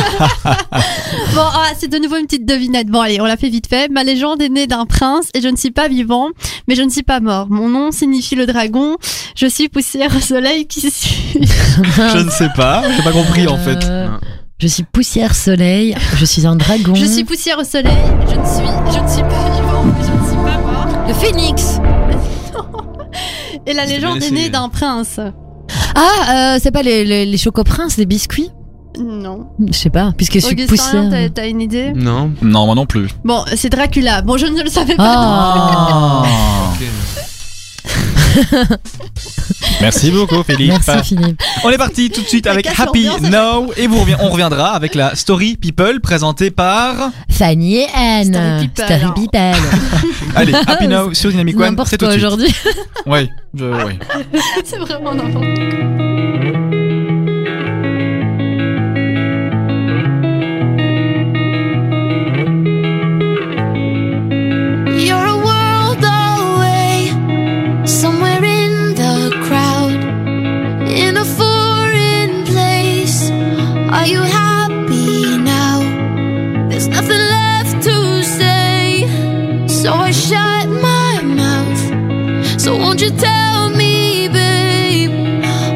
Bon, ah, c'est de nouveau une petite devinette. Bon, allez, on l'a fait vite fait. Ma légende est née d'un prince et je ne suis pas vivant, mais je ne suis pas mort. Mon nom signifie le dragon. Je suis poussière au soleil qui suis. Je ne sais pas, j'ai pas compris en fait. Euh, Je suis poussière soleil, je suis un dragon. Je suis poussière au soleil. Je ne suis, je ne suis pas vivant, mais je ne suis pas mort. le phénix. Et la légende est née d'un prince. Ah, euh, c'est pas les, les, les chocoprinces, les biscuits? Non. Je sais pas, puisque je suis poussière. t'as- t'as une idée Non. Non, moi non plus. Bon, c'est Dracula. Bon, je ne le savais pas. Ah. Merci beaucoup Philippe. Merci Philippe. On est parti tout de suite avec Happy. Now et vous on reviendra avec la Story People présentée par... Fanny et Anne. Story People. Story People. Allez, Happy Now sur Dynamic One, c'est tout quoi de suite. aujourd'hui. Oui, je, oui. c'est vraiment n'importe quoi. So I shut my mouth. So won't you tell me, babe?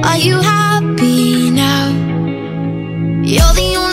Are you happy now? You're the only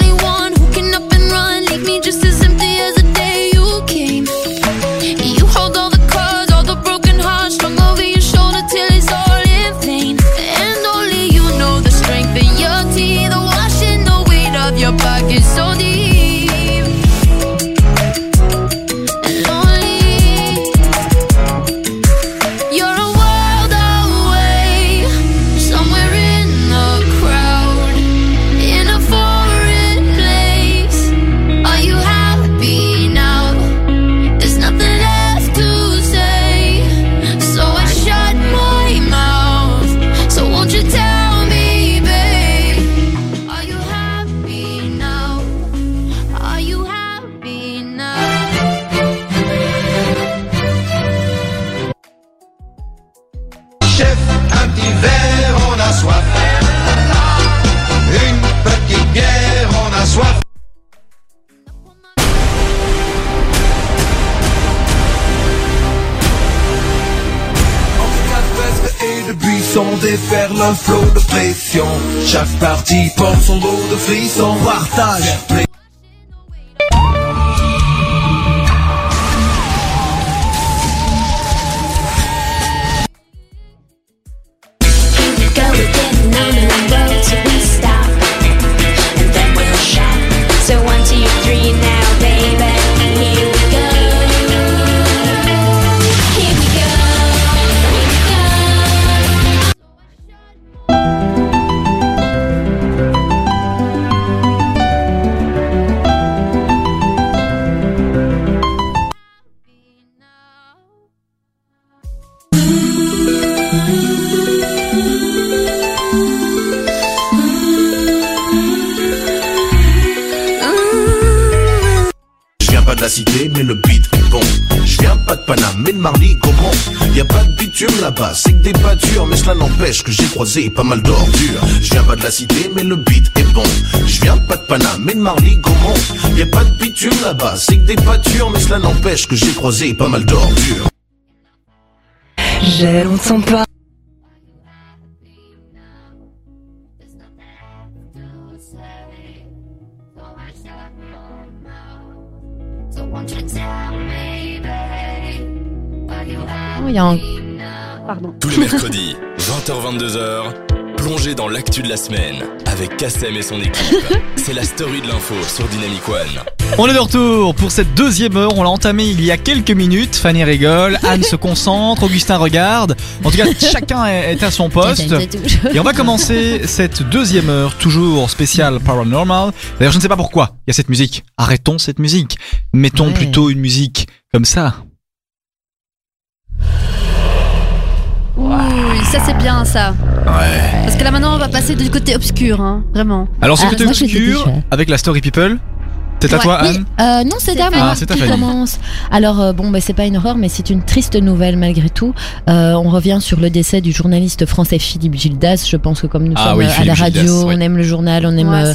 le flot de pression. Chaque partie porte son lot de frissons. Partage. N'empêche que j'ai croisé pas mal d'ordures. Je viens pas de la cité, mais le beat est bon. Je viens pas de Paname, mais de Marly, Gaumont. Y a pas de bitume là-bas, c'est que des pâtures, mais cela n'empêche que j'ai croisé pas mal d'ordures. J'ai longtemps pas. Oh, il y a un- Pardon. Tous les mercredis, 20h-22h, plongez dans l'actu de la semaine avec Kassem et son équipe. C'est la story de l'info sur Dynamic One. On est de retour pour cette deuxième heure. On l'a entamé il y a quelques minutes. Fanny rigole, Anne se concentre, Augustin regarde. En tout cas, chacun est est à son poste. Et on va commencer cette deuxième heure, toujours spéciale paranormal. D'ailleurs, je ne sais pas pourquoi il y a cette musique. Arrêtons cette musique. Mettons Ouais. plutôt une musique comme ça. Oui, ça c'est bien ça. Ouais. Parce que là maintenant on va passer du côté obscur, hein, vraiment. Alors, ce Ah, côté j'étais obscur, avec la Story People, C'est à Ouais. toi, Oui, Anne euh, non, c'est à moi Ah, qui Fanny. commence. Alors, euh, bon, bah, c'est pas une horreur, mais c'est une triste nouvelle malgré tout. Euh, on revient sur le décès du journaliste français Philippe Gildas. Je pense que comme nous Ah sommes oui, à la radio, Gildas, oui. on aime le journal, on aime Ouais, euh,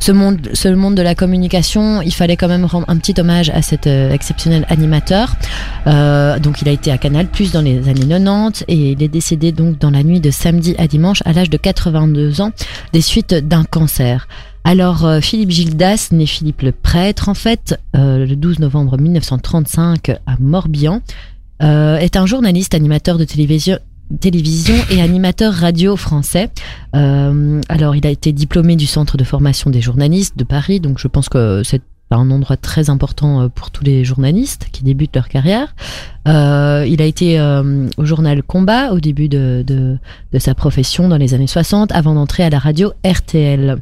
ce monde, ce monde de la communication, il fallait quand même rendre un petit hommage à cet euh, exceptionnel animateur. Euh, donc, il a été à Canal Plus dans les années 90 et il est décédé donc dans la nuit de samedi à dimanche à l'âge de 82 ans des suites d'un cancer. Alors, euh, Philippe Gildas, né Philippe le prêtre, en fait, euh, le 12 novembre 1935 à Morbihan, euh, est un journaliste, animateur de télévision, et animateur radio français. Alors, il a été diplômé du Centre de formation des journalistes de Paris, donc je pense que c'est un endroit très important pour tous les journalistes qui débutent leur carrière. Il a été au journal Combat au début de sa profession dans les années 60 avant d'entrer à la radio RTL.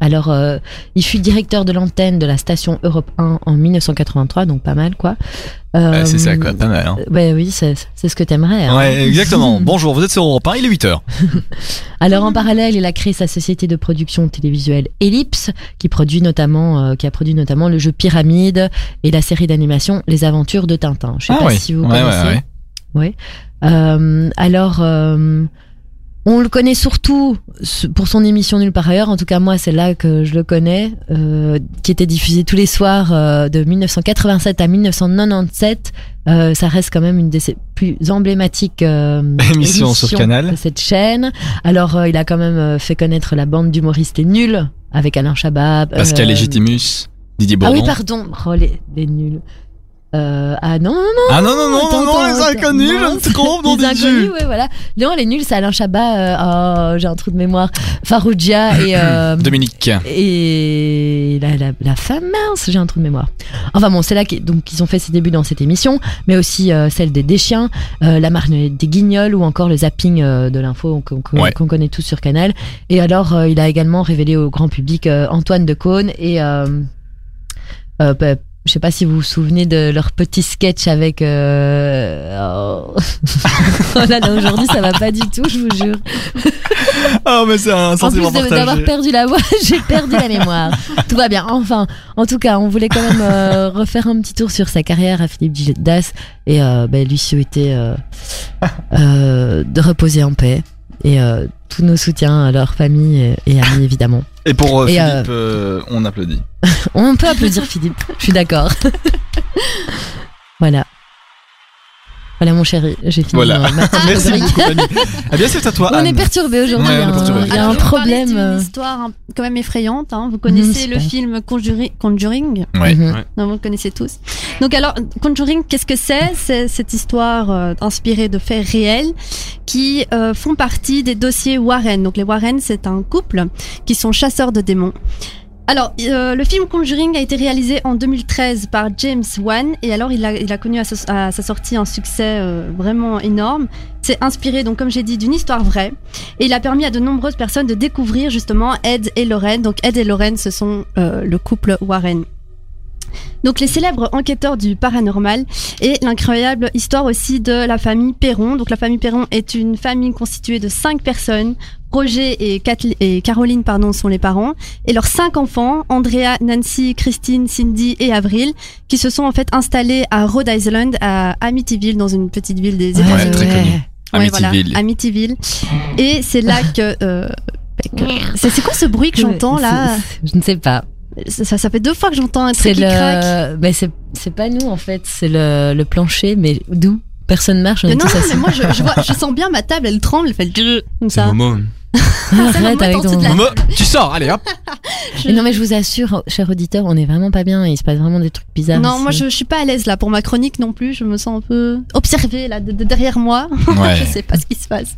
Alors, euh, il fut directeur de l'antenne de la station Europe 1 en 1983, donc pas mal quoi. Euh, C'est ça, quoi. Pas mal, hein. Ouais, oui, c'est ce que t'aimerais. hein. Ouais, exactement. Bonjour, vous êtes sur Europe 1, il est 8h. Alors en parallèle, il a créé sa société de production télévisuelle Ellipse, qui produit notamment, euh, qui a produit notamment le jeu Pyramide et la série d'animation Les Aventures de Tintin. Je sais Ah pas oui. si vous Ouais, ouais, connaissez. ouais. Euh, alors, euh, on le connaît surtout pour son émission Nulle part ailleurs. En tout cas, moi, c'est là que je le connais, euh, qui était diffusée tous les soirs euh, de 1987 à 1997. Euh, ça reste quand même une des plus emblématiques Émissions sur Canal. de cette chaîne. Alors, il a quand même fait connaître la bande d'humoristes Les Nuls avec Alain Chabat. Pascal Légitimus, Didier Ah Bourdon. oui, pardon. Oh, les, les Nuls. Euh, ah non, non, non. Ah non, non, non, Attends, non, non, attends, les attends. inconnus, Non, je me trompe, non, les inconnus, ouais, voilà. Non, les nuls, c'est Alain Chabat. euh, oh, j'ai un trou de mémoire. Faroudia et euh, Dominique. et la, la, la femme mince, j'ai un trou de mémoire. Enfin bon, c'est là qu'ils ont fait ses débuts dans cette émission, mais aussi euh, celle des Deschiens, euh, la marionnette des Guignols ou encore le zapping euh, de l'info qu'on qu'on- Ouais. qu'on connaît tous sur Canal. Et alors, il a également révélé au grand public Antoine de Caunes et euh, je sais pas si vous vous souvenez de leur petit sketch avec. Euh... Oh. oh là là, aujourd'hui ça va pas du tout, je vous jure. Oh, mais c'est un En plus sentiment d'avoir perdu la voix, j'ai perdu la mémoire. Tout va bien. Enfin, en tout cas, on voulait quand même euh, refaire un petit tour sur sa carrière à Philippe Gildas et euh, ben, lui souhaiter euh, euh, de reposer en paix et euh, tous nos soutiens à leur famille et, amis évidemment. Et pour euh, Et, Philippe, euh, on applaudit. On peut applaudir Philippe. Je suis d'accord. voilà. Voilà mon chéri, j'ai fini Voilà. ma- Merci beaucoup, Fanny. Eh bien, c'est à toi, On est perturbé aujourd'hui. Ouais, on est il y a un- perturbé. il y a Alors, un je vais vous parler problème. d'une histoire hein, quand même effrayante. hein. Vous connaissez Mhm, le film Conjuring, Conjuring? Ouais. mhm. Non, vous le connaissez tous. Donc alors, Conjuring, qu'est-ce que c'est? C'est cette histoire euh, inspirée de faits réels qui euh, font partie des dossiers Warren. Donc les Warren, c'est un couple qui sont chasseurs de démons. Alors, euh, le film Conjuring a été réalisé en 2013 par James Wan et alors il a, il a connu à, sa- sortie un succès euh, vraiment énorme. C'est inspiré, donc comme j'ai dit, d'une histoire vraie et il a permis à de nombreuses personnes de découvrir justement Ed et Lorraine. Donc Ed et Lorraine, ce sont euh, le couple Warren. Donc les célèbres enquêteurs du paranormal et l'incroyable histoire aussi de la famille Perron. Donc la famille Perron est une famille constituée de cinq personnes. Roger et, Kathleen- et Caroline pardon, sont les parents et leurs cinq enfants, Andrea, Nancy, Christine, Cindy et Avril, qui se sont en fait installés à Rhode Island, à Amityville, dans une petite ville des États-Unis. Ouais, très ouais. connu. Ouais, voilà, Amityville. Amityville. Et c'est là que... euh, que- c'est c'est quoi ce bruit que j'entends là? Je ne sais pas. Ça, ça fait deux fois que j'entends un truc qui craque. Mais c'est c'est pas nous en fait. C'est le, le plancher, mais d'où? Personne marche. On est Mais non, non, mais moi je, je, vois, je sens bien ma table, elle tremble, elle fait le comme C'est ça. Momo. Arrête avec ton. Momo, tu sors, allez hop. Mais non mais je vous assure, cher auditeur, on est vraiment pas bien. Il se passe vraiment des trucs bizarres. Non, moi je, je suis pas à l'aise là pour ma chronique non plus. Je me sens un peu observée là de, de derrière moi. Ouais. je sais pas ce qui se passe.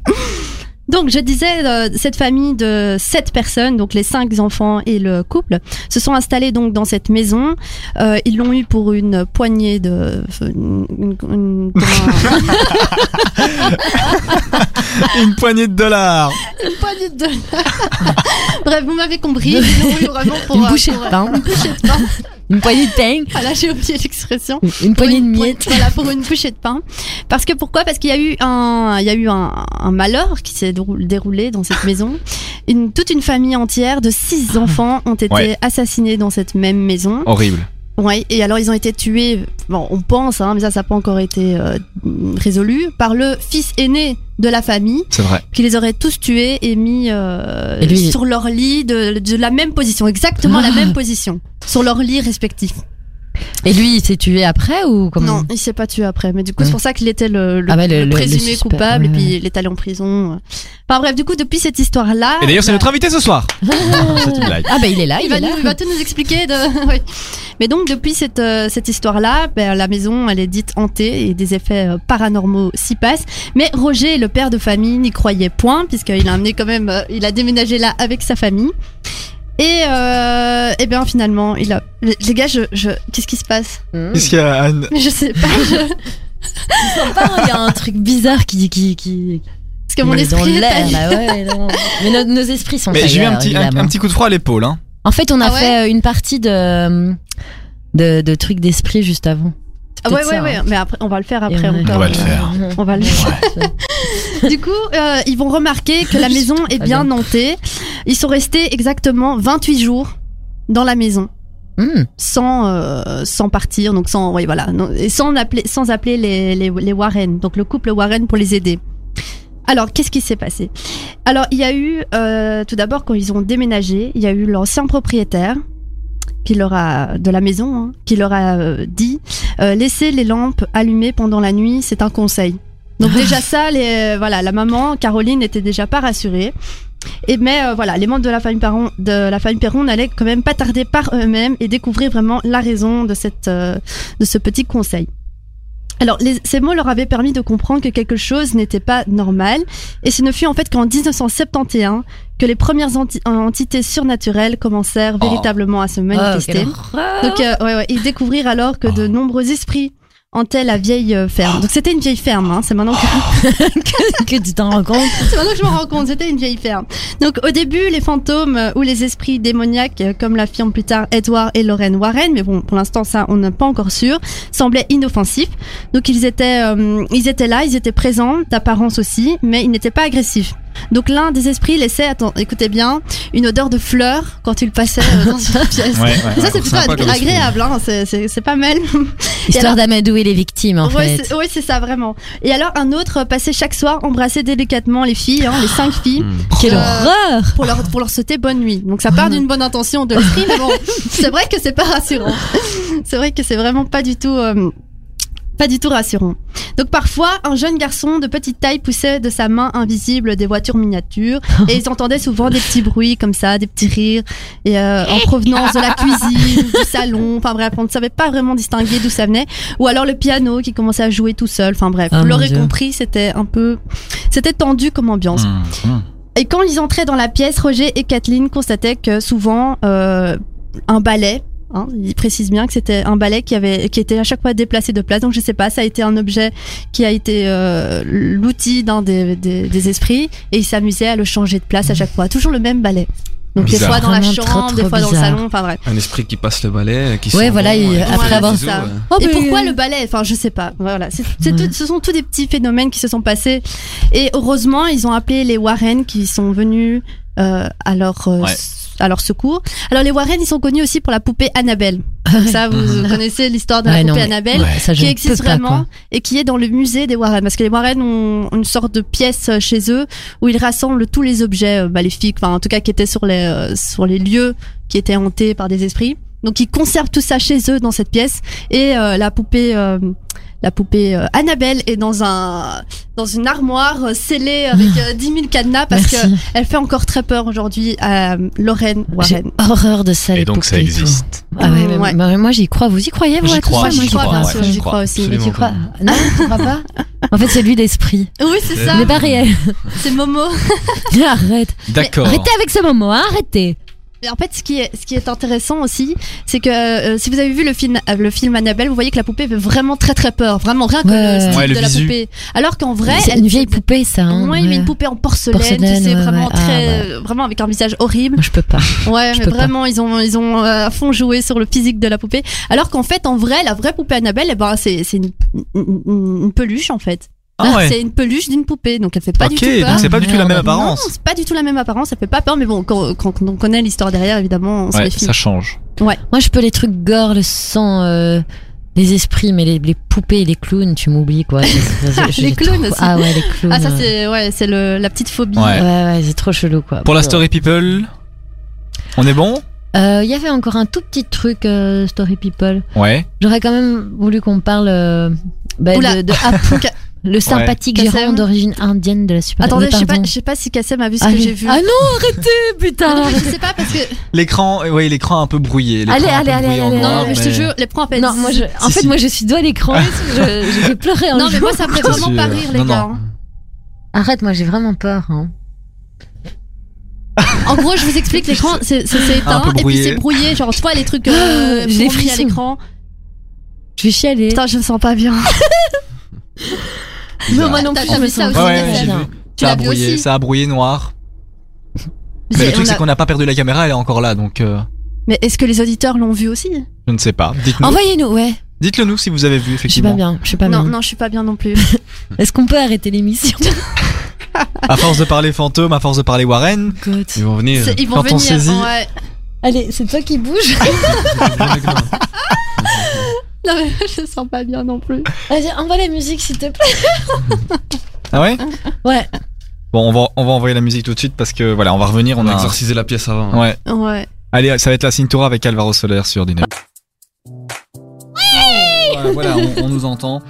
Donc je disais, euh, cette famille de sept personnes, donc les cinq enfants et le couple, se sont installés donc dans cette maison. Euh, ils l'ont eu pour une poignée de, une, une- une- Une poignée de dollars. une poignée de dollars. Bref, vous m'avez compris. Ils l'ont eu vraiment pour Une euh, bouchée pour, de euh, pain. Une bouchée de pain. Une poignée de pain. Voilà, j'ai oublié l'expression. Une poignée de une miettes. Voilà, pour une bouchée de pain. Parce que pourquoi? Parce qu'il y a eu un, il y a eu un, un malheur qui s'est dérou- déroulé dans cette maison. Une, toute une famille entière de six enfants ont été Ouais. assassinés dans cette même maison. Horrible. Ouais, et alors ils ont été tués, bon, on pense, hein, mais ça, ça n'a pas encore été euh, résolu, par le fils aîné de la famille, C'est vrai. qui les aurait tous tués et mis euh, Et lui- sur leur lit de, de la même position, exactement la Ah. même position, sur leur lit respectif. Et lui, il s'est tué après ou comment Non, il s'est pas tué après, mais du coup Ouais. c'est pour ça qu'il était le, le- Ah ouais, le- le le- le présumé coupable ouais, et puis il est allé en prison. Enfin bref, du coup depuis cette histoire-là, Et d'ailleurs, c'est bah, notre invité ce soir. Blague. Ah bah il est là, il, il va, est là. nous, il va tout nous expliquer. De... oui. Mais donc depuis cette, euh, cette histoire-là, ben, la maison elle est dite hantée et des effets euh, paranormaux s'y passent. Mais Roger, le père de famille, n'y croyait point puisqu'il a amené quand même, euh, il a déménagé là avec sa famille. Et, euh, et bien finalement, il a. Les gars, je, je... qu'est-ce qui se passe Mmh. Qu'est-ce qu'il y a, Anne Je sais pas. je- Il y a un truc bizarre qui qui qui Parce que mon esprit est l'air ouais, non. Mais nos, nos esprits sont Mais j'ai eu un petit, un, petit coup de froid à l'épaule. Hein. En fait, on a Ah ouais fait euh, une partie de de, de trucs d'esprit juste avant. Ah ouais, ouais, ouais. hein. Mais après, on va le faire après on- encore. On va le faire. On va le faire. Du coup, euh, ils vont remarquer que la maison est bien hantée. Ils sont restés exactement 28 jours dans la maison Hmm. sans euh, sans partir donc sans oui voilà et sans appeler sans appeler les, les les Warren donc le couple Warren pour les aider. Alors qu'est-ce qui s'est passé? Alors il y a eu euh, tout d'abord quand ils ont déménagé, il y a eu l'ancien propriétaire qui leur a de la maison hein, qui leur a euh, dit euh, laissez les lampes allumées pendant la nuit, c'est un conseil. Donc déjà ça les voilà la maman Caroline n'était déjà pas rassurée. Et mais euh, voilà, les membres de la famille Perron, de la famille Perron n'allaient quand même pas tarder par eux-mêmes et découvrir vraiment la raison de cette euh, de ce petit conseil. Alors, les- ces mots leur avaient permis de comprendre que quelque chose n'était pas normal, et ce ne fut en fait qu'en 1971 que les premières enti- entités surnaturelles commencèrent Oh. véritablement à se Oh, manifester. horreur. Donc, euh, ouais, ouais, ils découvrirent alors que de nombreux esprits hantaient la vieille euh, ferme. Donc, c'était une vieille ferme, hein, c'est maintenant que que tu t'en rends compte c'est maintenant que je me rends compte, c'était une vieille ferme. Donc au début, les fantômes euh, ou les esprits démoniaques, euh, comme l'affirment plus tard Edward et Lorraine Warren, mais bon, pour l'instant ça, on n'est pas encore sûr, semblaient inoffensifs. Donc ils étaient, euh, ils étaient là, ils étaient présents, d'apparence aussi, mais ils n'étaient pas agressifs. Donc l'un des esprits laissait, attends, écoutez bien, une odeur de fleurs quand il passait euh, dans une pièce. Ouais, ouais, Et ça c'est plutôt agréable, hein, c'est- pas mal. Histoire d'amadouer les victimes en Ouais, fait. c'est- Oui, c'est ça, vraiment. Et alors, un autre passait chaque soir embrasser délicatement les filles, hein, les cinq filles, Quelle Euh, horreur pour leur, pour leur souhaiter bonne nuit. Donc, ça part d'une bonne intention de l'esprit, mais bon, c'est vrai que c'est pas rassurant. C'est vrai que c'est vraiment pas du tout. euh, pas du tout rassurant. Donc parfois, un jeune garçon de petite taille poussait de sa main invisible des voitures miniatures et ils entendaient souvent des petits bruits comme ça, des petits rires et euh, en provenance de la cuisine, du salon. Enfin bref, on ne savait pas vraiment distinguer d'où ça venait. Ou alors le piano qui commençait à jouer tout seul. Enfin bref, Ah, vous mon l'aurez compris, c'était un peu, c'était tendu comme ambiance. Mmh, mmh. Et quand ils entraient dans la pièce, Roger et Kathleen constataient que souvent euh, un balai, hein, ils précisent bien que c'était un balai qui avait, qui était à chaque fois déplacé de place. Donc je sais pas, ça a été un objet qui a été euh, l'outil d'un des, des, des esprits et ils s'amusaient à le changer de place à chaque fois. Toujours le même balai. Donc des fois dans la Vraiment trop, chambre, des fois dans le salon. Enfin bref. Un esprit qui passe le balai, qui Ouais, voilà, bon, il- et qui après avoir- ça. ouais. Oh, Et mais- pourquoi le balai? Enfin, je sais pas. Voilà, c'est, c'est Ouais. tout- ce sont tous des petits phénomènes qui se sont passés. Et heureusement, ils ont appelé les Warren qui sont venus euh, à leur euh, Ouais. À leur secours. Alors les Warren, ils sont connus aussi pour la poupée Annabelle. Donc ça, vous connaissez l'histoire de la Ouais, poupée Annabelle. Ouais, ça, je qui existe pas, vraiment et qui est dans le musée des Warren parce que les Warren ont une sorte de pièce euh, chez eux où ils rassemblent tous les objets euh, maléfiques enfin en tout cas qui étaient sur les euh, sur les lieux qui étaient hantés par des esprits donc ils conservent tout ça chez eux dans cette pièce et euh, la poupée euh, la poupée euh, Annabelle est dans un dans une armoire euh, scellée avec euh, 10 000 cadenas parce que Merci. elle fait encore très peur aujourd'hui à euh, Lorraine J'ai Warren. horreur de ça. Et les donc ça poupées existe. Ah ouais, mais- Ouais. moi j'y crois. Vous y croyez vous J'y à tout crois, ça? Moi, j'y crois, bien ouais, sûr, j'y j'y crois. aussi. Mais tu crois? Non, tu crois pas? En fait, c'est lui l'esprit. Oui, c'est ça. Mais pas réel. C'est Momo. Arrête. D'accord. Arrêtez avec ce moment, hein, arrêtez. Et en fait, ce qui est, ce qui est intéressant aussi, c'est que euh, si vous avez vu le film, euh, le film Annabelle, vous voyez que la poupée fait vraiment très très peur, vraiment rien que Ouais. le style Ouais, le de la visu. poupée. Alors qu'en vrai, c'est une vieille poupée, ça. Hein, Ouais, mais une poupée en porcelaine, Porcelaine, tu sais, ouais, vraiment ouais. Ah, très, ouais. euh, vraiment avec un visage horrible. Moi, je peux pas. Ouais, Je mais pas. vraiment, ils ont, ils ont euh, à fond joué sur le physique de la poupée. Alors qu'en fait, en vrai, la vraie poupée Annabelle, eh ben, c'est, c'est une, une- une peluche en fait. Ah ouais. C'est une peluche d'une poupée, donc elle fait pas Ok, du tout peur. donc c'est pas du tout la même. Non, apparence. c'est pas du tout la même apparence, ça fait pas peur, mais bon, quand, quand on connaît l'histoire derrière, évidemment, on se Ouais, méfie. ça change. Moi, je peux les trucs gore, le sang, euh, les esprits, mais les, les poupées et les clowns, tu m'oublies, quoi. C'est- c'est- j'ai Les clowns trop- aussi. Ah ouais, les clowns. Ah, ça, euh, c'est, ouais, c'est le, la petite phobie. Ouais. Ouais, ouais, c'est trop chelou, quoi. Pour la story people, on est bon Euh, Il y avait encore un tout petit truc, euh, Story People. Ouais. J'aurais quand même voulu qu'on parle euh, bah, Oula. de, de Apu, le sympathique gérant d'origine indienne de la Super Attendez, je sais pas, pardon. je sais pas si Kassem a vu ce Ah, que j'ai vu. Ah non, arrêtez, Mais putain non, je sais pas parce que L'écran, oui, l'écran un peu brouillé. l'écran Allez, allez, allez, allez, noir, non, mais je te jure, peine. Non, moi, je, en Si, fait, si. moi, je suis doigt à l'écran. je, je vais pleurer un Non, mais moi, ça me fait vraiment pas euh, rire, les non, gars. non. Arrête, moi, j'ai vraiment peur. Hein. En gros, je vous explique, l'écran, c'est c'est- c'est Un éteint, peu et puis brouillé. c'est brouillé, genre, tu vois, les trucs euh, J'ai à frissons. l'écran. Je vais chialer. Putain, je me sens pas bien. Non, moi non plus, je me ça sens Ça a brouillé, aussi ça a brouillé noir. Mais le truc, on c'est qu'on n'a pas perdu la caméra, elle est encore là, donc euh, Mais est-ce que les auditeurs l'ont vu aussi? Je ne sais pas. Dites-nous. Envoyez-nous, ouais. Dites-le nous si vous avez vu, Je suis effectivement. pas bien. Je suis pas Non, bien. non, je suis pas bien non plus. Est-ce qu'on peut arrêter l'émission? À force de parler fantôme, à force de parler Warren, Ils vont venir. C'est- Ils vont Quand on venir. saisit- Ouais. Allez, c'est toi qui bouge. Non, mais je sens pas bien non plus. Vas-y, envoie la musique, s'il te plaît. ah ouais Ouais. Bon, on va, on va envoyer la musique tout de suite parce que voilà, on va revenir. On On a exorcisé la pièce avant. Ouais. Ouais. Allez, ça va être la Cintura avec Alvaro Soler sur Dynamique. Ouais, voilà, on, on nous entend.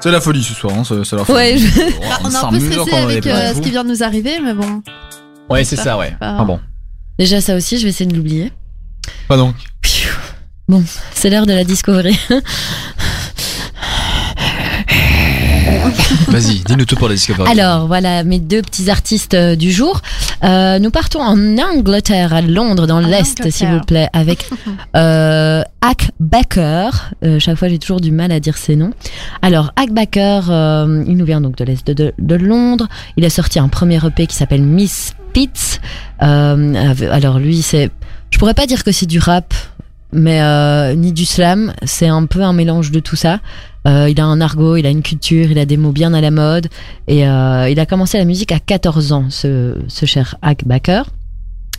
C'est la folie ce soir, hein, c'est c'est la folie. Ouais, je- Bah, on est un peu stressé avec euh, ce qui vient de nous arriver, mais bon. Ouais, c'est ça, ouais. Pas- Ah bon. Déjà, ça aussi, je vais essayer de l'oublier. Pas donc. Pfiou. Bon, c'est l'heure de la Discovery. Vas-y, dis-nous tout pour la Discovery. Alors, voilà mes deux petits artistes euh, du jour. Euh, nous partons en Angleterre, à Londres, dans l'Est, s'il vous plaît, avec euh, Hack Backer. Euh, chaque fois, j'ai toujours du mal à dire ses noms. Alors, Hack Backer, euh, il nous vient donc de l'Est de, de- de Londres. Il a sorti un premier EP qui s'appelle Miss Pitts. Euh, alors, lui, c'est... Je pourrais pas dire que c'est du rap, mais euh, ni du slam. C'est un peu un mélange de tout ça. Euh, il a un argot, il a une culture, il a des mots bien à la mode. Et euh, il a commencé la musique à 14 ans, ce, ce cher Hack Backer.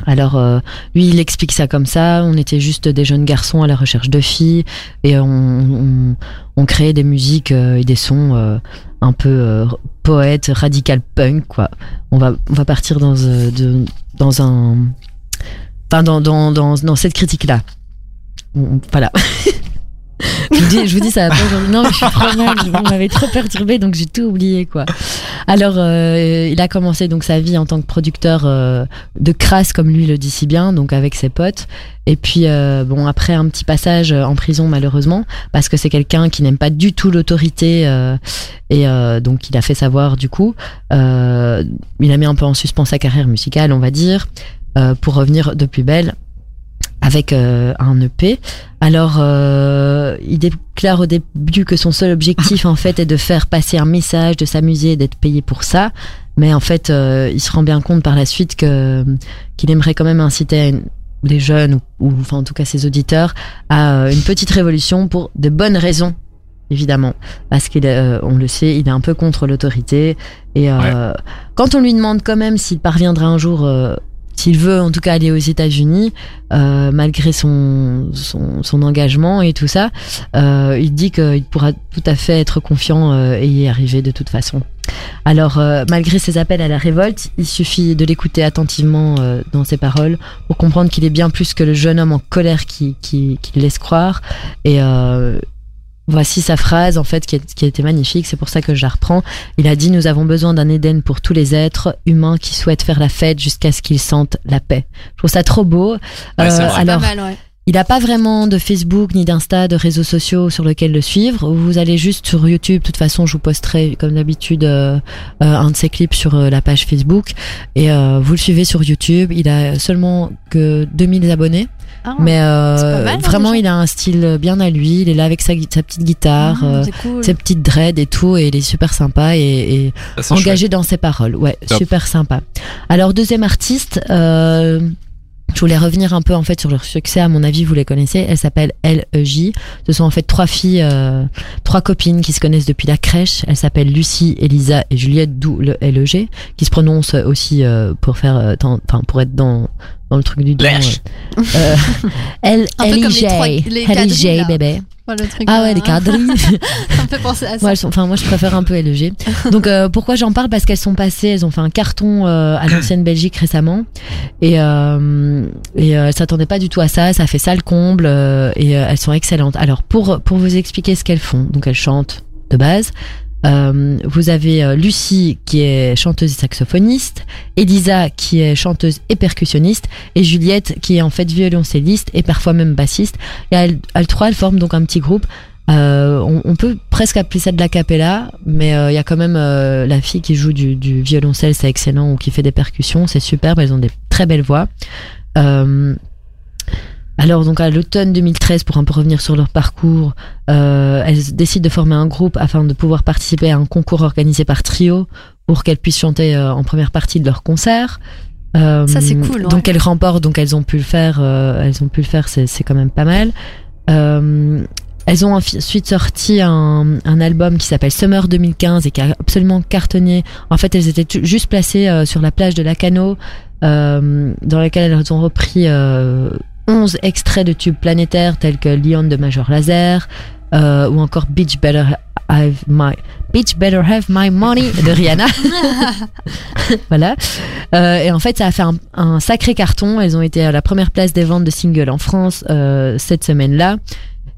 Alors, euh, lui, il explique ça comme ça. On était juste des jeunes garçons à la recherche de filles et on, on, on créait des musiques euh, et des sons euh, un peu euh, poètes, radical punk, quoi. On va, on va partir dans, euh, de- dans un. Enfin, dans, dans, dans, dans cette critique-là. Voilà. je, vous dis, ça va pas aujourd'hui. Non, mais je suis trop mal. Vous m'avez trop perturbé, donc j'ai tout oublié, quoi. Alors, euh, il a commencé donc sa vie en tant que producteur euh, de crasse, comme lui le dit si bien, donc avec ses potes. Et puis, euh, bon, après un petit passage en prison, malheureusement, parce que c'est quelqu'un qui n'aime pas du tout l'autorité. et donc, il a fait savoir, du coup, il a mis un peu en suspens sa carrière musicale, on va dire, pour revenir de plus belle avec euh, un EP. Alors, euh, il déclare au début que son seul objectif, en fait, est de faire passer un message, de s'amuser, d'être payé pour ça. Mais en fait, euh, il se rend bien compte par la suite que qu'il aimerait quand même inciter à une- les jeunes, ou, ou, enfin en tout cas ses auditeurs, à euh, une petite révolution pour de bonnes raisons. Évidemment, parce qu'il, est, euh, on le sait, il est un peu contre l'autorité. Et euh, quand on lui demande quand même s'il parviendra un jour, euh, s'il veut en tout cas aller aux États-Unis, euh, malgré son, engagement et tout ça, euh, il dit qu'il pourra tout à fait être confiant euh, et y arriver de toute façon. Alors, malgré ses appels à la révolte, il suffit de l'écouter attentivement dans ses paroles pour comprendre qu'il est bien plus que le jeune homme en colère qui, qui, qui le laisse croire. Et voici sa phrase, en fait, qui, est- qui était magnifique, c'est pour ça que je la reprends. Il a dit, nous avons besoin d'un Éden pour tous les êtres humains qui souhaitent faire la fête jusqu'à ce qu'ils sentent la paix. Je trouve ça trop beau. Ouais, Euh, vrai. alors, pas mal, ouais. Il n'a pas vraiment de Facebook ni d'Insta, de réseaux sociaux sur lesquels le suivre. Vous allez juste sur YouTube. De toute façon, je vous posterai comme d'habitude euh, euh, un de ses clips sur euh, la page Facebook et euh, vous le suivez sur YouTube. Il a seulement que 2000 abonnés, Ah, mais euh, mal, hein, vraiment, il a un style bien à lui. Il est là avec sa, petite guitare. euh, cool. ses petites dreads et tout, et il est super sympa et, et Ça, engagé dans ses paroles. Ouais, Top. super sympa. Alors deuxième artiste, euh, je voulais revenir un peu en fait sur leur succès. À mon avis, vous les connaissez. Elle s'appelle LEJ. Ce sont en fait trois filles, euh, trois copines qui se connaissent depuis la crèche. Elles s'appellent Lucie, Elisa et Juliette, d'où le LEG, qui se prononcent aussi euh, pour faire, euh, enfin pour être dans dans le truc du don. Euh, les quadrilles, là. LEJ bébé. Ouais, le truc, Ah ouais, euh, les quadrilles. ça me fait penser à ça. Ouais, elles sont- enfin moi je préfère un peu LEG. Donc euh, pourquoi j'en parle? Parce qu'elles sont passées, elles ont fait un carton euh, à l'ancienne Belgique récemment et euh, et elles s'attendaient pas du tout à ça. Ça fait ça le comble et elles sont excellentes. Alors pour pour vous expliquer ce qu'elles font, donc elles chantent de base. Euh, vous avez euh, Lucie qui est chanteuse et saxophoniste, Elisa qui est chanteuse et percussionniste, et Juliette qui est en fait violoncelliste et parfois même bassiste. Et elles, elles trois, elles forment donc un petit groupe euh, on, peut presque appeler ça de la capella, mais euh, il y a quand même la fille qui joue du, du violoncelle, c'est excellent, ou qui fait des percussions, c'est superbe, elles ont des très belles voix. Euh, alors donc à l'automne 2013, pour un peu revenir sur leur parcours, euh, elles décident de former un groupe afin de pouvoir participer à un concours organisé par Trio pour qu'elles puissent chanter euh, en première partie de leur concert. Euh, Ça, c'est cool, ouais. Donc elles remportent, donc elles ont pu le faire, euh, elles ont pu le faire, c'est quand même pas mal. Euh, elles ont ensuite sorti un, un album qui s'appelle Summer 2015 et qui a absolument cartonné. En fait, elles étaient juste placées euh, sur la plage de Lacano, euh, dans laquelle elles ont repris euh, 11 extraits de tubes planétaires tels que Leon de Major Laser euh, ou encore Beach Better Have My Beach Better Have My Money de Rihanna. voilà. Euh, et en fait, ça a fait un, un sacré carton. Elles ont été à la première place des ventes de singles en France euh, cette semaine-là.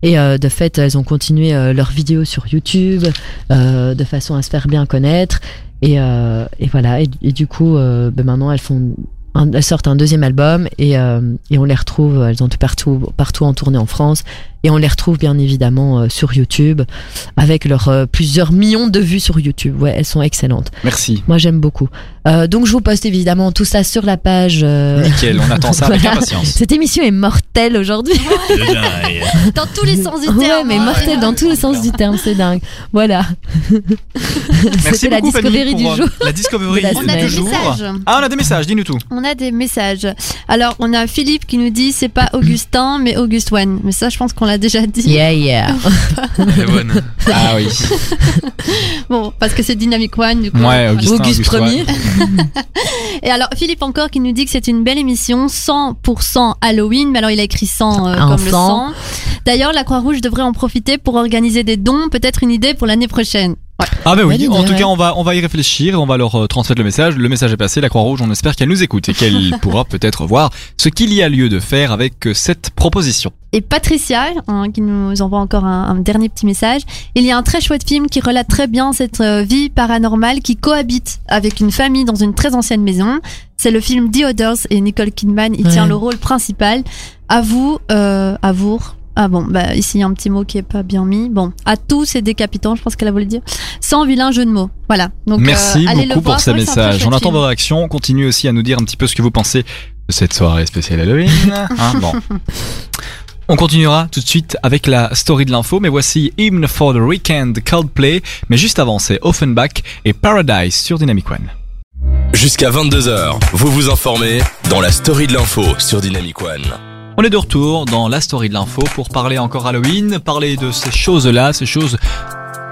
Et euh, de fait, elles ont continué leurs vidéos sur YouTube de façon à se faire bien connaître. Et, et voilà. Et, et du coup, ben maintenant, elles font, un- elles sortent un deuxième album et, euh, et on les retrouve. Elles ont tout partout, partout en tournée en France. Et on les retrouve bien évidemment euh, sur YouTube avec leurs euh, plusieurs millions de vues sur YouTube. Ouais, elles sont excellentes. Merci. Moi, j'aime beaucoup. Euh, donc, je vous poste évidemment tout ça sur la page. euh, Nickel, on attend ça avec impatience. Cette émission est mortelle aujourd'hui. Dans tous les sens du terme. Ouais, mais mortelle dans tous les sens du terme, c'est dingue. Voilà. Merci C'était la discovery du euh, jour. La discovery du jour. Ah, on a des messages, dis-nous tout. On a des messages. Alors, on a Philippe qui nous dit c'est pas Augustin, mais Auguste One. Mais ça, je pense qu'on l'a déjà dit. Yeah, yeah. Elle est bonne. Ah oui. Bon, parce que c'est Dynamic One, du coup. Ouais. Augustin, Auguste premier. Et alors, Philippe encore qui nous dit que c'est une belle émission, 100% Halloween, mais alors il a écrit 100 euh, comme le 100. sang. D'ailleurs, la Croix-Rouge devrait en profiter pour organiser des dons, peut-être une idée pour l'année prochaine. Ah ben oui, en tout cas on va on va y réfléchir, on va leur euh, transmettre le message. Le message est passé, la Croix-Rouge, on espère qu'elle nous écoute et qu'elle pourra peut-être voir ce qu'il y a lieu de faire avec euh, cette proposition. Et Patricia, hein, qui nous envoie encore un, un dernier petit message, il y a un très chouette film qui relate très bien cette euh, vie paranormale qui cohabite avec une famille dans une très ancienne maison. C'est le film The Others et Nicole Kidman, il Ouais. tient le rôle principal. À vous, euh, à vous. Ah bon, bah ici il y a un petit mot qui est pas bien mis. Bon, à tous c'est décapitant, je pense qu'elle a voulu le dire. Sans vilain jeu de mots. Voilà. Donc Merci euh, allez le beaucoup voir. pour très messages. On attend vos réactions. Continuez aussi à nous dire un petit peu ce que vous pensez de cette soirée spéciale Halloween. Hein, bon. On continuera tout de suite avec la story de l'info, mais voici Hymn for the Weekend Coldplay. Mais juste avant, c'est Offenbach et Paradise sur Dynamic One. Jusqu'à 22h, vous vous informez dans la story de l'info sur Dynamic One. On est de retour dans la story de l'info pour parler encore Halloween, parler de ces choses-là, ces choses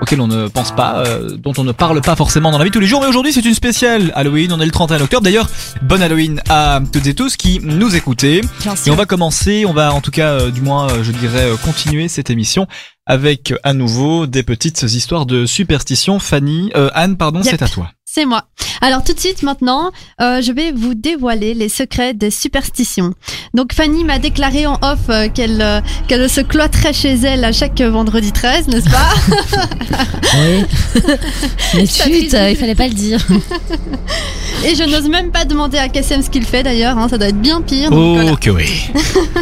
auxquelles on ne pense pas, euh, dont on ne parle pas forcément dans la vie tous les jours. Mais aujourd'hui, c'est une spéciale Halloween. On est le 31 octobre. D'ailleurs, bonne Halloween à toutes et tous qui nous écoutez. Bien Et on va commencer, on va en tout cas, euh, du moins, euh, je dirais, continuer cette émission avec à nouveau des petites histoires de superstition. Fanny, euh, Anne, pardon, Yep. c'est à toi. C'est moi. Alors tout de suite maintenant, euh, je vais vous dévoiler les secrets des superstitions. Donc Fanny m'a déclaré en off euh, qu'elle euh, qu'elle se cloîtrait chez elle à chaque vendredi 13, n'est-ce pas Oui. Mais chut, euh, il fallait pas le dire. Et je n'ose même pas demander à Kassem ce qu'il fait d'ailleurs, hein, ça doit être bien pire. Donc, voilà. Oh que oui.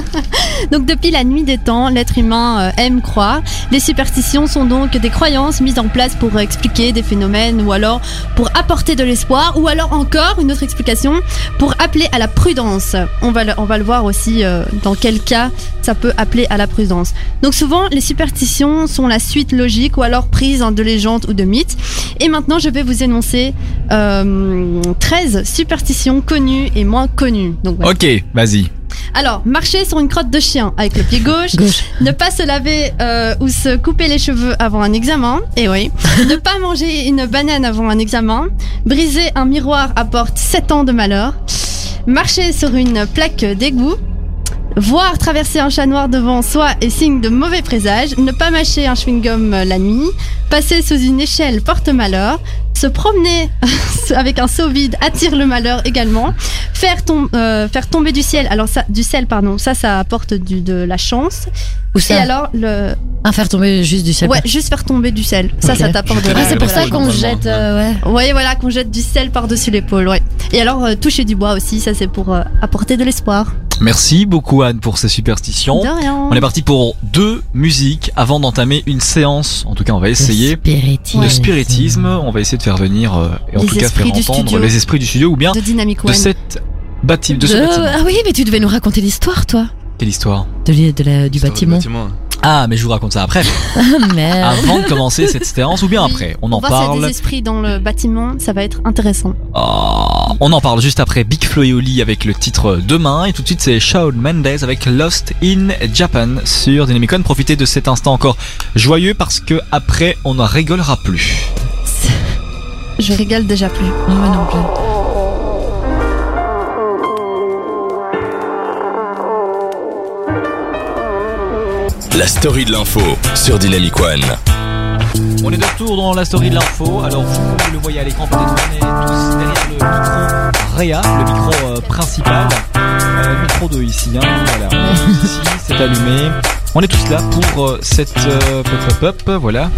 Donc depuis la nuit des temps, l'être humain euh, aime croire. Les superstitions sont donc des croyances mises en place pour expliquer des phénomènes ou alors pour apporter de l'espoir ou alors encore une autre explication pour appeler à la prudence. On va le, on va le voir aussi euh, dans quel cas ça peut appeler à la prudence. Donc souvent les superstitions sont la suite logique ou alors prise de légendes ou de mythes. Et maintenant je vais vous énoncer euh, 13 superstitions connues et moins connues. Donc. Ok, vas-y. Alors, marcher sur une crotte de chien avec le pied gauche, Gauche. ne pas se laver euh, ou se couper les cheveux avant un examen, et oui, ne pas manger une banane avant un examen, briser un miroir apporte 7 ans de malheur, marcher sur une plaque d'égout, voir traverser un chat noir devant soi est signe de mauvais présage, ne pas mâcher un chewing-gum la nuit, passer sous une échelle porte malheur, se promener avec un seau vide attire le malheur également, euh, faire tomber du ciel, alors ça, du sel pardon, ça ça apporte de la chance. Ou Et alors le, Un faire tomber juste du sel. ouais, juste faire tomber du sel, ça ça t'apporte de Ah, c'est pour Voilà, ça qu'on jette. euh, ouais. Ouais, voilà, qu'on jette du sel par-dessus l'épaule, ouais. Et alors, euh, toucher du bois aussi, ça c'est pour euh, apporter de l'espoir. Merci beaucoup Anne pour ces superstitions. De rien. On est parti pour deux musiques avant d'entamer une séance. En tout cas, on va essayer. Spiritisme. De spiritisme, on va essayer de faire venir euh, et en Les tout cas faire entendre studio. les esprits du studio ou bien De Dynamic de cette bâtiment, de ce De- bâtiment. Ah oui, mais tu devais nous raconter l'histoire, toi. Quelle histoire De, li- de la- du bâtiment. Ah, mais je vous raconte ça après, avant de commencer cette séance ou bien Oui. après. On en parle. des esprits dans le bâtiment, ça va être intéressant. Oh, on en parle juste après Big Flo et Oli avec le titre Demain et tout de suite c'est Shawn Mendes avec Lost in Japan sur Dynamic One. Profitez de cet instant encore joyeux parce que après on ne rigolera plus. Je rigole déjà plus. Moi non plus. La story de l'info sur Dynamic One. On est de retour dans la story de l'info. Alors vous le voyez à l'écran, peut-être on est tous derrière le micro Réa, le micro euh, principal. Euh, micro 2 ici, hein. voilà. ici, c'est allumé. On est tous là pour euh, cette euh, pop pop pop, voilà.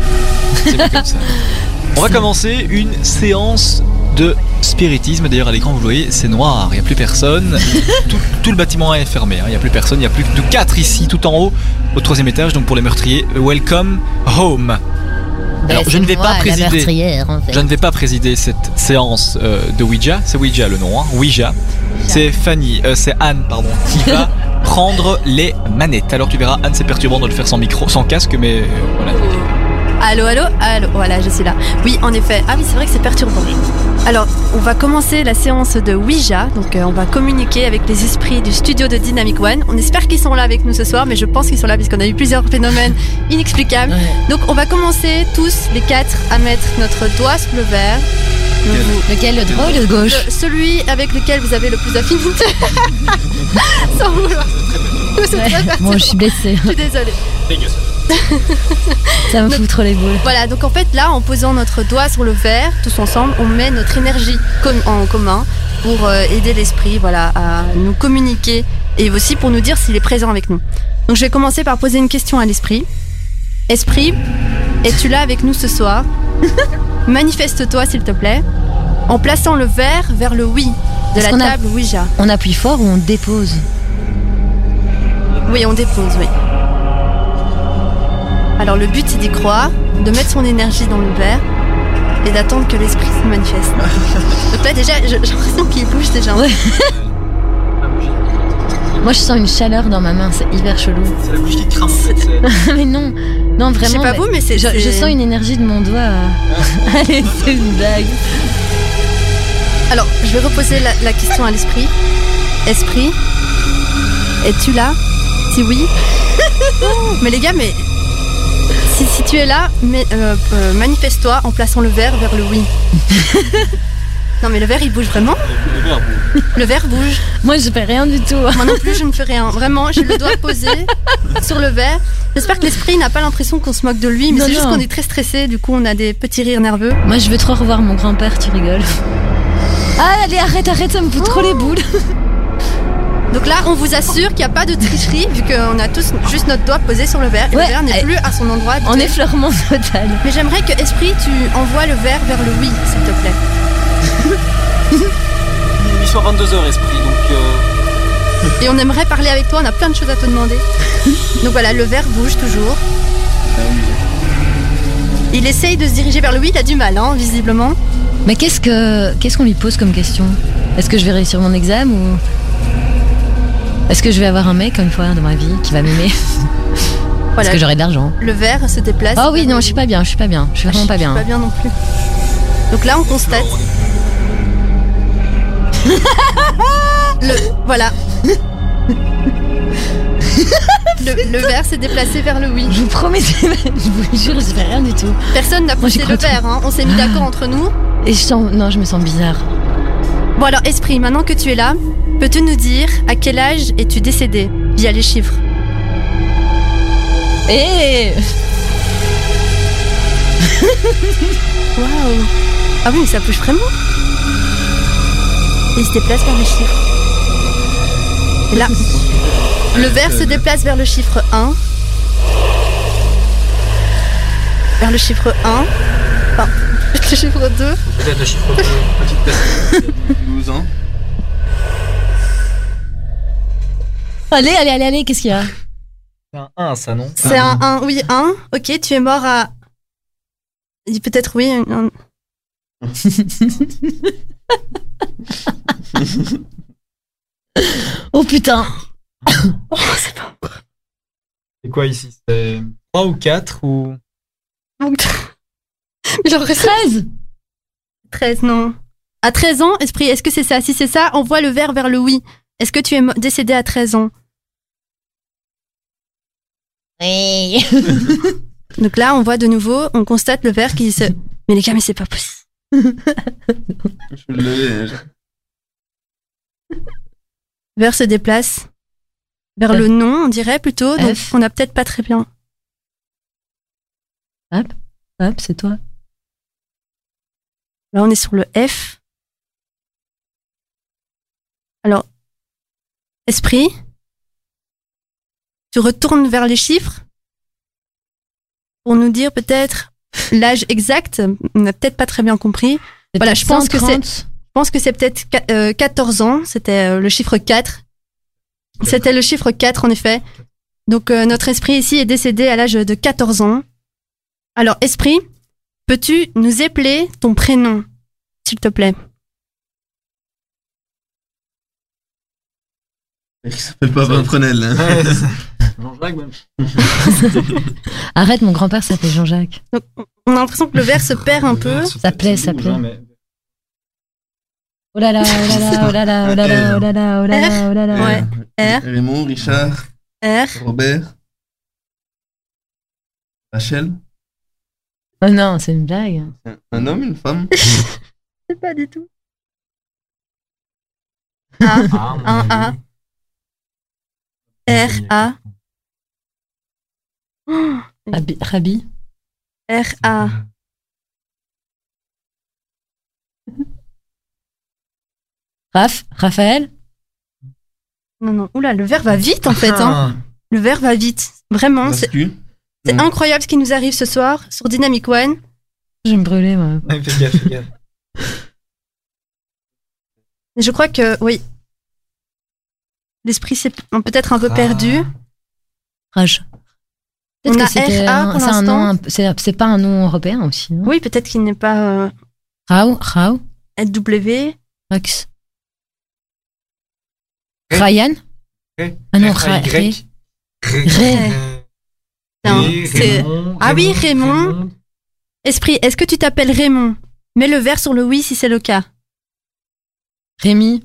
C'est bien comme ça. On va commencer une séance de spiritisme. D'ailleurs à l'écran vous le voyez, c'est noir, il n'y a plus personne. Tout, tout le bâtiment est fermé, hein. il n'y a plus personne, il n'y a plus que de 4 ici tout en haut, au troisième étage. Donc pour les meurtriers, welcome home. Alors, je ne vais pas présider. Je ne vais pas présider cette séance euh, de Ouija. C'est Ouija le nom, hein. Ouija. C'est Fanny, euh, c'est Anne, pardon, qui va prendre les manettes. Alors tu verras, Anne, c'est perturbant de le faire sans micro, sans casque, mais euh, voilà. Allô, allô, allô. Voilà, je suis là. Oui, en effet. Ah oui, c'est vrai que c'est perturbant. Alors, on va commencer la séance de Ouija. Donc, euh, on va communiquer avec les esprits du studio de Dynamic One. On espère qu'ils sont là avec nous ce soir, mais je pense qu'ils sont là puisqu'on a eu plusieurs phénomènes inexplicables. Ouais. Donc, on va commencer tous les quatre à mettre notre doigt sur le verre. Donc, vous- Lequel, le droit ou le gauche le- celui avec lequel vous avez le plus d'affinité. Sans vouloir. Ouais. Moi, je suis blessée. Je suis désolée. Ça me fout trop les boules. Voilà, donc en fait là, en posant notre doigt sur le verre, tous ensemble, on met notre énergie en commun pour euh, aider l'esprit, voilà, à nous communiquer et aussi pour nous dire s'il est présent avec nous. Donc je vais commencer par poser une question à l'esprit. Esprit, es-tu là avec nous ce soir? Manifeste-toi s'il te plaît, en plaçant le verre vers le oui de la a- table Ouija. On appuie fort ou on dépose? Oui, on dépose, oui. Alors le but c'est d'y croire, de mettre son énergie dans le verre et d'attendre que l'esprit se manifeste. Donc là déjà, je- j'ai l'impression qu'il bouge déjà. Ouais. Moi, je sens une chaleur dans ma main, c'est hyper chelou. C'est la bougie qui crame en fait. mais non, non, Je sais vraiment. pas mais vous, mais c'est... je, je sens une énergie de mon doigt. euh. Allez, c'est une blague. Alors, je vais reposer la, la question à l'esprit. Esprit, es-tu là? Si oui. mais les gars, mais... Si, si tu es là, mais, euh, euh, manifeste-toi en plaçant le verre vers le oui. non mais le verre il bouge vraiment? Le verre bouge. Moi, je fais rien du tout. Moi non plus, je ne fais rien. Vraiment, j'ai le doigt posé sur le verre J'espère que l'esprit n'a pas l'impression qu'on se moque de lui, mais c'est juste qu'on est très stressé, du coup on a des petits rires nerveux. Moi, je veux trop revoir mon grand-père, tu rigoles. Ah, allez, arrête, arrête, ça me fout trop les boules. Donc là, on vous assure qu'il n'y a pas de tricherie, vu qu'on a tous juste notre doigt posé sur le verre, Ouais, le verre n'est plus à son endroit. En effleurement total. Mais j'aimerais que Esprit, tu envoies le verre vers le oui, s'il te plaît. Il est sur 22h, esprit, donc. euh, Et on aimerait parler avec toi, on a plein de choses à te demander. Donc voilà, le verre bouge toujours. Il essaye de se diriger vers le oui, il a du mal, hein, visiblement. Mais qu'est-ce que qu'est-ce qu'on lui pose comme question? Est-ce que je vais réussir mon examen ou est-ce que je vais avoir un mec une fois dans ma vie qui va m'aimer? Parce Voilà, que j'aurai de l'argent. le verre se déplace. Oh oui, vers non, je suis oui. pas bien, je suis pas bien, je suis vraiment pas bien. Pas bien non plus. Donc là, on constate. le voilà. le, le verre s'est déplacé vers le oui. Je vous promets, je vous jure, je fais rien du tout. Personne n'a poussé le verre. hein. On s'est mis d'accord entre nous. Et je sens, non, je me sens bizarre. Bon alors, esprit, maintenant que tu es là, peux-tu nous dire à quel âge es-tu décédé via les chiffres Eh Waouh Ah oui, mais ça bouge vraiment. Il se déplace vers les chiffres. Et là, le verre se déplace vers le chiffre 1. Vers le chiffre 1. Enfin, le chiffre 2. Peut-être le chiffre 2, petite tête. 12 ans. Allez, allez, allez, allez, qu'est-ce qu'il y a? C'est un 1, ça, non? C'est un 1. Oui, 1. Ok, tu es mort à. Il dit Peut-être oui. un- Oh putain C'est quoi ici? C'est 3 ou 4 ou? Reste 13 13, non. À 13 ans, Esprit, est-ce que c'est ça? Si c'est ça, envoie le verre vers le oui. Est-ce que tu es décédé à 13 ans? Oui Donc là, on voit de nouveau, on constate le verre qui se. Mais les gars, mais c'est pas possible. Je le verre se déplace vers F. le non, on dirait plutôt. Donc F. on a peut-être pas très bien. Hop, c'est toi. Là, on est sur le F. Alors, esprit, tu retournes vers les chiffres pour nous dire peut-être l'âge exact. On n'a peut-être pas très bien compris. Voilà, je pense que 130. Je pense que c'est peut-être qua- euh, 14 ans. C'était euh, le chiffre 4. C'était le chiffre 4, en effet. Donc, euh, notre esprit ici est décédé à l'âge de 14 ans. Alors, esprit, peux-tu nous épeler ton prénom, s'il te plaît? Il s'appelle pas Pimprenel. Hein. Ouais. Jean-Jacques, même. Arrête, mon grand-père s'appelle Jean-Jacques. Donc, On a l'impression que le verre se perd un peu. Ça plaît, ça plaît. Oh là là, oh là là, oh là là, oh là là, oh là là, oh là là, oh là là. Ouais. R. Raymond, Richard, R. Robert, Rachel. Oh non, c'est une blague. Un- Un homme, une femme C'est pas du tout. A. Ah, mon Un A. R. A. Oh, Rabi, Rabi. R. A. Raph, Raphaël? Non, non. Oula, le verre va vite, en fait. Hein. Ah. Le verre va vite. Vraiment. C'est Mm. incroyable ce qui nous arrive ce soir sur Dynamic One. Je vais me brûler, moi. Ouais, fais gaffe, fais gaffe. Je crois que, oui. L'esprit s'est peut-être un peu perdu. Rage. On a RA pour l'instant. c'est pas un nom européen aussi. non? Oui, peut-être qu'il n'est pas euh, Rao, Rao, LW. Max. Ré. Ryan? Ré. Ah non, R, Raymond, Ah oui, Raymond, Raymond. Esprit, est-ce que tu t'appelles Raymond? Mets le verre sur le oui si c'est le cas. Rémi.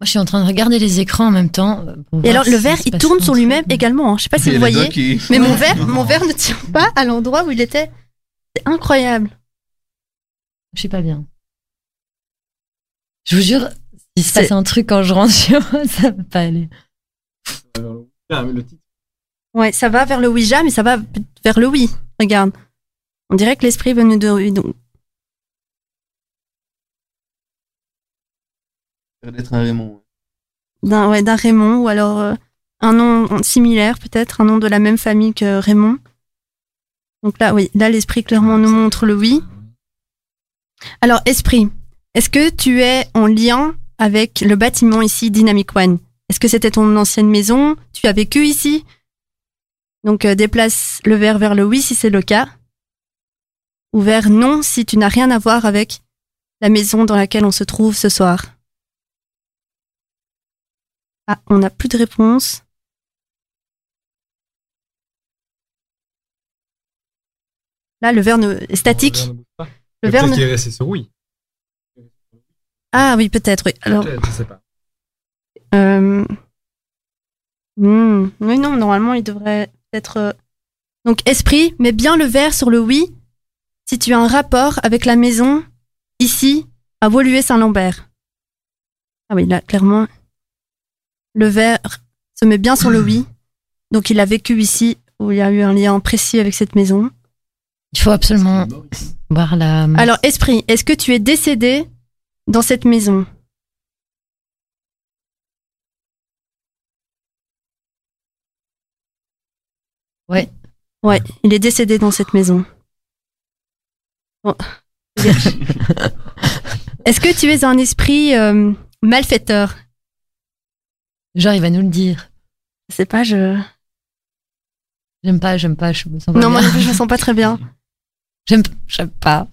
Moi, je suis en train de regarder les écrans en même temps. euh, Et alors, le si verre, il tourne sur lui-même également. hein. Je sais pas si vous voyez. qui- Mais mon verre, mon verre ne tient pas à l'endroit où il était. C'est incroyable. Je suis pas bien. Je vous jure, s'il se C'est- passe un truc quand je rentre chez moi, ça va pas aller. Ah, le titre. Ouais, ça va vers le Ouija, mais ça va vers le oui. Regarde. On dirait que l'esprit venu de oui. Donc, d'être un Raymond. d'un ouais, d'un Raymond, ou alors euh, un nom similaire, peut-être, un nom de la même famille que Raymond. Donc là, oui, là, l'esprit clairement nous montre le oui. Alors, esprit, est-ce que tu es en lien avec le bâtiment ici, Dynamic One? Est-ce que c'était ton ancienne maison? Tu as vécu ici? Donc, euh, déplace le verre vers le oui si c'est le cas. Ou vers non si tu n'as rien à voir avec la maison dans laquelle on se trouve ce soir. Ah, on n'a plus de réponse. Là, le verre ne- est statique. Le verre ne bouge pas. Le Mais verre Peut-être ne- qu'il est resté sur oui. Ah oui, peut-être, oui. Alors, Peut-être, je sais pas. Euh... hmm, Oui, non, normalement, il devrait être... euh, Donc, esprit, mets bien le verre sur le oui si tu as un rapport avec la maison ici, à Woluwe-Saint-Lambert. Ah oui, là, clairement, le verre se met bien sur le oui. Donc, il a vécu ici, où il y a eu un lien précis avec cette maison. Il faut absolument voir la. Alors, esprit, est-ce que tu es décédé dans cette maison? Ouais. Ouais, il est décédé dans cette maison. Bon. Est-ce que tu es un esprit euh, malfaiteur? Genre, il va nous le dire. Je sais pas, je. J'aime pas, j'aime pas, je me sens pas Non, moi bien. non plus, je me sens pas très bien. J'aime, j'aime pas.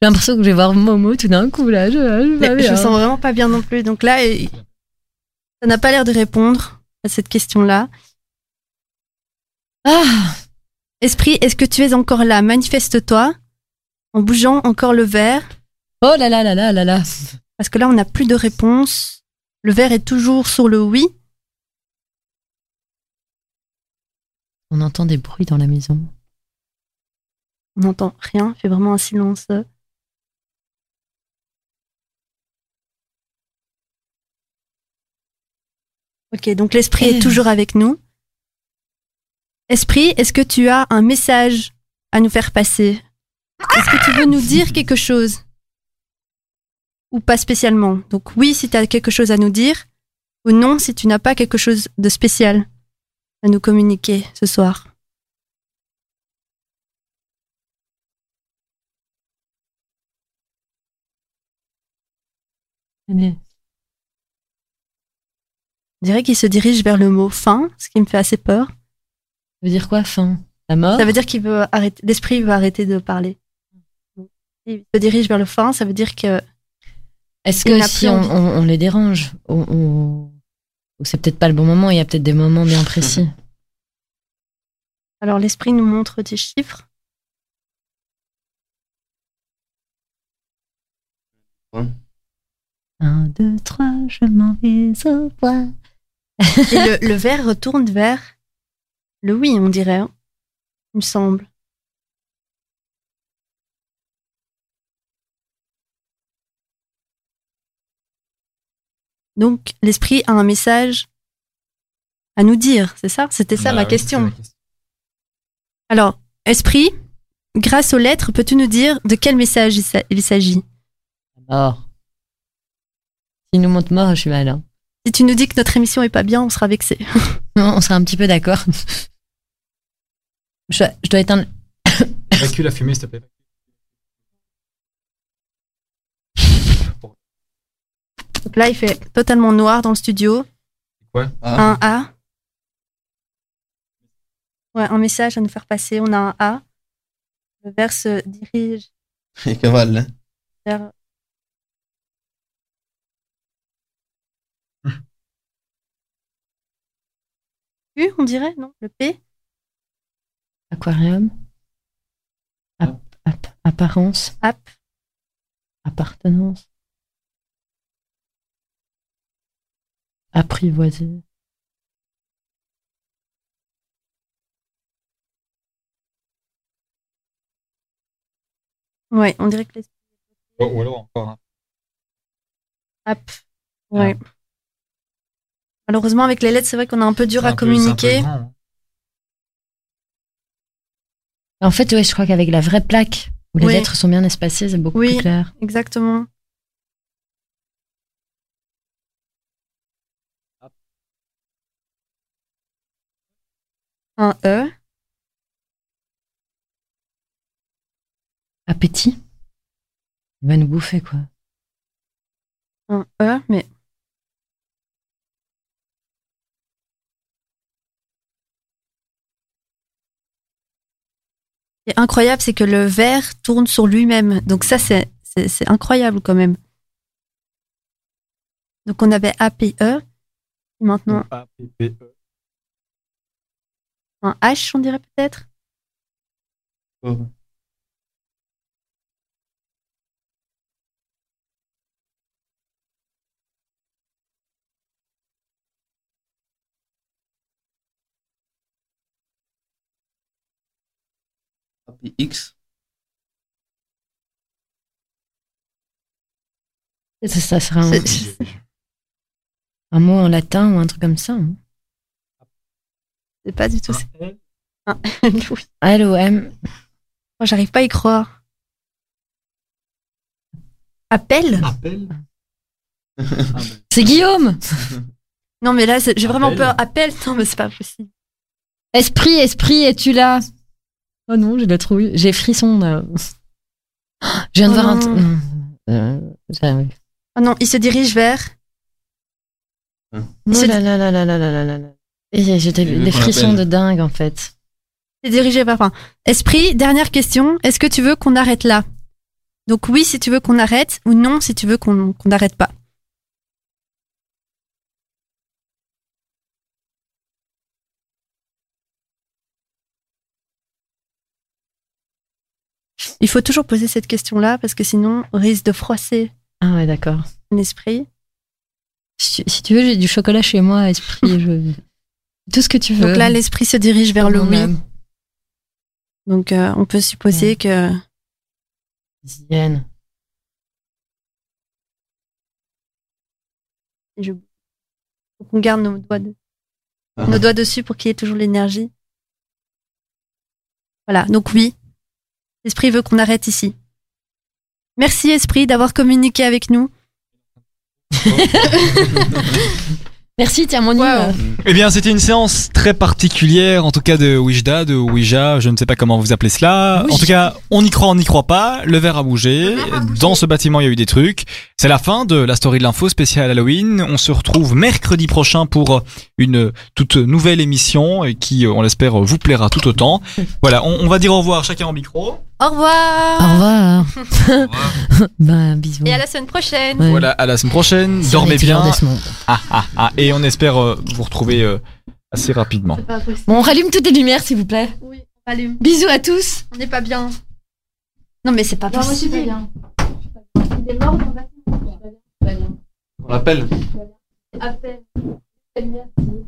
J'ai l'impression que je vais voir Momo tout d'un coup, là. Je, pas je me sens vraiment pas bien non plus. Donc là, ça n'a pas l'air de répondre à cette question-là. Ah, Esprit, est-ce que tu es encore là? Manifeste-toi en bougeant encore le verre. oh là là là là là là. Parce que là, on n'a plus de réponse. Le verre est toujours sur le oui. On entend des bruits dans la maison. On n'entend rien. Il fait vraiment un silence. Ok, donc l'esprit Eh. est toujours avec nous. Esprit, est-ce que tu as un message à nous faire passer? Est-ce que tu veux nous dire quelque chose? Ou pas spécialement? Donc oui si tu as quelque chose à nous dire, ou non si tu n'as pas quelque chose de spécial à nous communiquer ce soir. Ça On dirait qu'il se dirige vers le mot fin, ce qui me fait assez peur. Veut dire quoi, fin? La mort? Ça veut dire qu'il veut arrêter, l'esprit veut arrêter de parler. Il se dirige vers le fin, ça veut dire que Est-ce que si on, on- on les dérange, ou c'est peut-être pas le bon moment, il y a peut-être des moments bien précis? alors l'esprit nous montre des chiffres. Un, deux, trois, je m'en vais au bois. Et le, le verre retourne vers le oui, on dirait. hein, il me semble. Donc l'esprit a un message à nous dire, c'est ça? C'était ça Bah ma oui, question. Alors, esprit, grâce aux lettres, peux-tu nous dire de quel message il s'a- il s'agit? Mort. S'il nous montre mort, je suis mal. hein. Si tu nous dis que notre émission est pas bien, on sera vexé. Non, on sera un petit peu d'accord. Je, dois- je dois éteindre. Évacue la fumée, s'il te plaît. Donc là, il fait totalement noir dans le studio. Quoi? Ah, Un A. Ouais, un message à nous faire passer. On a un A. Le verre se dirige et cavale. hein. vers. Q, on dirait, non? Le P? Aquarium. App- app- apparence. App. Appartenance. Apprivoiser. Ouais, on dirait que l'esprit Ou ou alors encore un. app. Ouais. Malheureusement, avec les lettres, c'est vrai qu'on a un peu dur à un peu- En fait, ouais, je crois qu'avec la vraie plaque, où les Oui. lettres sont bien espacées, c'est beaucoup Oui. plus clair. Exactement. Un E. Appétit. Il va nous bouffer, quoi. Un E, mais. Est incroyable, c'est que le verre tourne sur lui-même. Donc ça, c'est incroyable quand même. Donc on avait APE. Maintenant, A, P, P, E. un H, on dirait peut-être? Oh. X. Ça, ça serait un, C'est- un mot en latin ou un truc comme ça. hein. C'est pas du tout ça. Oui. L-O-M. Moi, j'arrive pas à y croire. Appel? Appel. C'est Guillaume Non, mais là, j'ai vraiment Appel. peur. Appel? Non, mais c'est pas possible. Esprit, esprit, es-tu là? Oh non, j'ai la trouille. J'ai frisson. là. Je viens de Oh voir un. Euh, j'ai- Ah non, il se dirige vers. Oh C'est- là là là là là là là là là. Et J'ai des, qu'on frissons l'appelle. de dingue en fait. Il se dirige vers. enfin, Esprit, dernière question. Est-ce que tu veux qu'on arrête là? Donc, oui, si tu veux qu'on arrête, ou non, si tu veux qu'on qu'on n'arrête pas. Il faut toujours poser cette question-là parce que sinon, on risque de froisser Ah ouais, d'accord. l'esprit. Si, si tu veux, j'ai du chocolat chez moi, esprit. je... Tout ce que tu veux. Donc là, l'esprit se dirige vers le oui. Donc, euh, on peut supposer que. Zen. Je... Faut qu'on garde nos doigts, de- Ah. nos doigts dessus pour qu'il y ait toujours l'énergie. Voilà, donc oui, l'esprit veut qu'on arrête ici. Merci Esprit d'avoir communiqué avec nous. Merci, tiens, mon Wow. euh, Eh bien, c'était une séance très particulière, en tout cas de Wijda, de Ouija, je ne sais pas comment vous appelez cela. En tout cas, on y croit, on n'y croit pas. Le verre a bougé. Dans ce bâtiment, il y a eu des trucs. C'est la fin de la story de l'info spéciale Halloween. On se retrouve mercredi prochain pour une toute nouvelle émission et qui, on l'espère, vous plaira tout autant. Voilà, on, on va dire au revoir chacun en micro. Au revoir Au revoir. bah, bisous. Et à la semaine prochaine Ouais. Voilà, à la semaine prochaine. Dormez bien. Ah, ah, ah. Et on espère euh, vous retrouver euh, assez rapidement. pas. Bon, on rallume toutes les lumières, s'il vous plaît. Oui, on allume. Bisous à tous. On n'est pas bien. Non mais c'est pas possible. Il est mort On l'appelle. Appel. Merci.